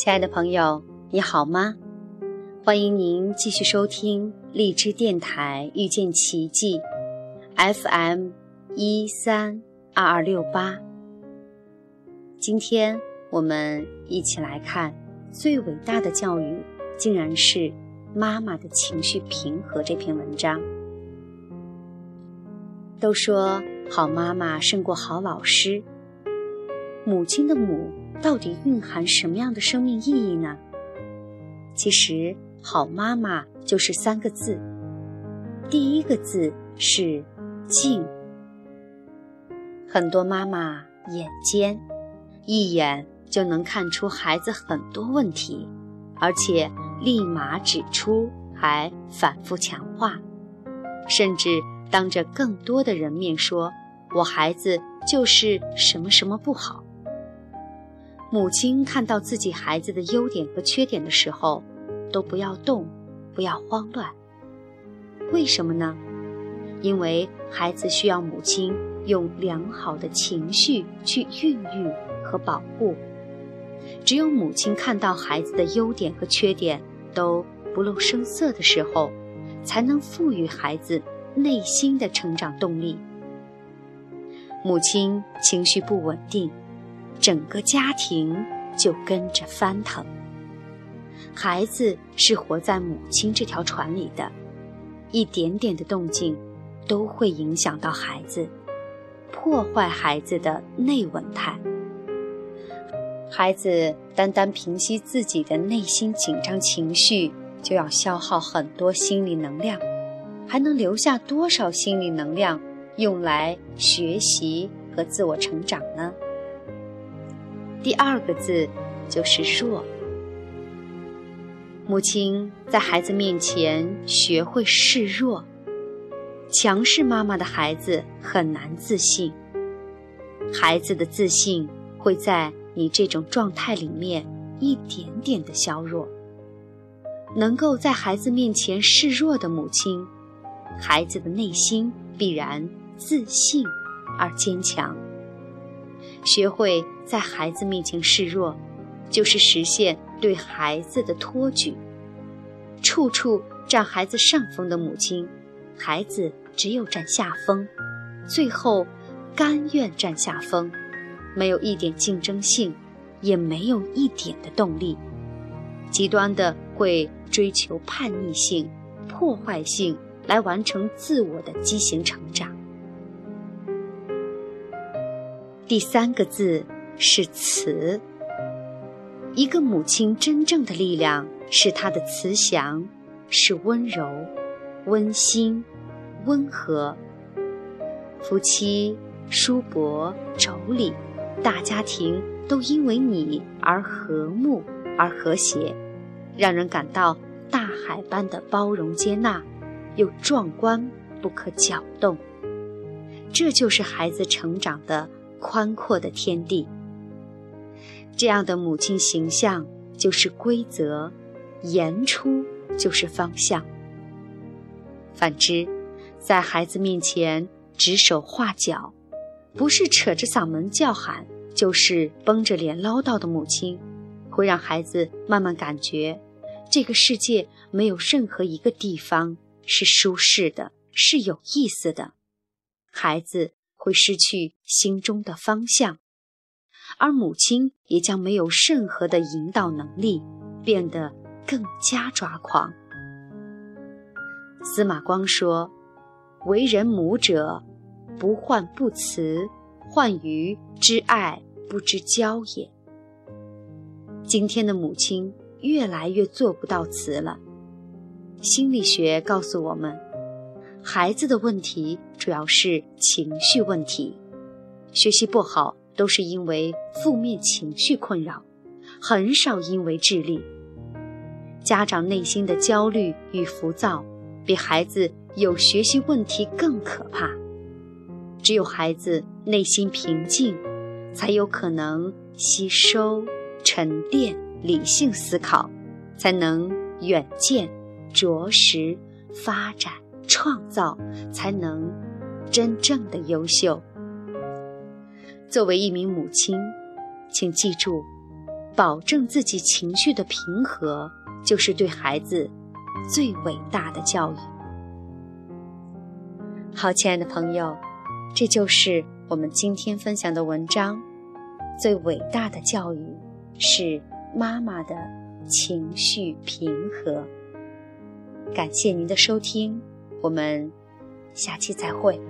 亲爱的朋友，你好吗？欢迎您继续收听荔枝电台遇见奇迹 FM 一三二二六八。今天我们一起来看最伟大的教育，竟然是妈妈的情绪平和这篇文章。都说好妈妈胜过好老师，母亲的母。到底蕴含什么样的生命意义呢？其实，好妈妈就是三个字。第一个字是静。很多妈妈眼尖，一眼就能看出孩子很多问题，而且立马指出，还反复强化，甚至当着更多的人面说：“我孩子就是什么什么不好。”母亲看到自己孩子的优点和缺点的时候，都不要动，不要慌乱。为什么呢？因为孩子需要母亲用良好的情绪去孕育和保护。只有母亲看到孩子的优点和缺点都不露声色的时候，才能赋予孩子内心的成长动力。母亲情绪不稳定。整个家庭就跟着翻腾。孩子是活在母亲这条船里的，一点点的动静都会影响到孩子，破坏孩子的内稳态。孩子单单平息自己的内心紧张情绪，就要消耗很多心理能量，还能留下多少心理能量用来学习和自我成长呢？第二个字就是弱。母亲在孩子面前学会示弱，强势妈妈的孩子很难自信。孩子的自信会在你这种状态里面一点点的削弱。能够在孩子面前示弱的母亲，孩子的内心必然自信而坚强。学会在孩子面前示弱，就是实现对孩子的托举。处处占孩子上风的母亲，孩子只有占下风，最后甘愿占下风，没有一点竞争性，也没有一点的动力，极端的会追求叛逆性、破坏性来完成自我的畸形成长。第三个字是慈。一个母亲真正的力量是她的慈祥，是温柔、温馨、温和。夫妻、叔伯、妯娌，大家庭都因为你而和睦而和谐，让人感到大海般的包容接纳，又壮观不可搅动。这就是孩子成长的。宽阔的天地，这样的母亲形象就是规则，言出就是方向。反之，在孩子面前指手画脚，不是扯着嗓门叫喊，就是绷着脸唠叨的母亲，会让孩子慢慢感觉，这个世界没有任何一个地方是舒适的，是有意思的。孩子。会失去心中的方向，而母亲也将没有任何的引导能力，变得更加抓狂。司马光说：“为人母者，不患不慈，患于知爱不知教也。”今天的母亲越来越做不到慈了。心理学告诉我们。孩子的问题主要是情绪问题，学习不好都是因为负面情绪困扰，很少因为智力。家长内心的焦虑与浮躁，比孩子有学习问题更可怕。只有孩子内心平静，才有可能吸收、沉淀、理性思考，才能远见、着实发展。创造才能真正的优秀。作为一名母亲，请记住，保证自己情绪的平和，就是对孩子最伟大的教育。好，亲爱的朋友，这就是我们今天分享的文章。最伟大的教育是妈妈的情绪平和。感谢您的收听，我们下期再会。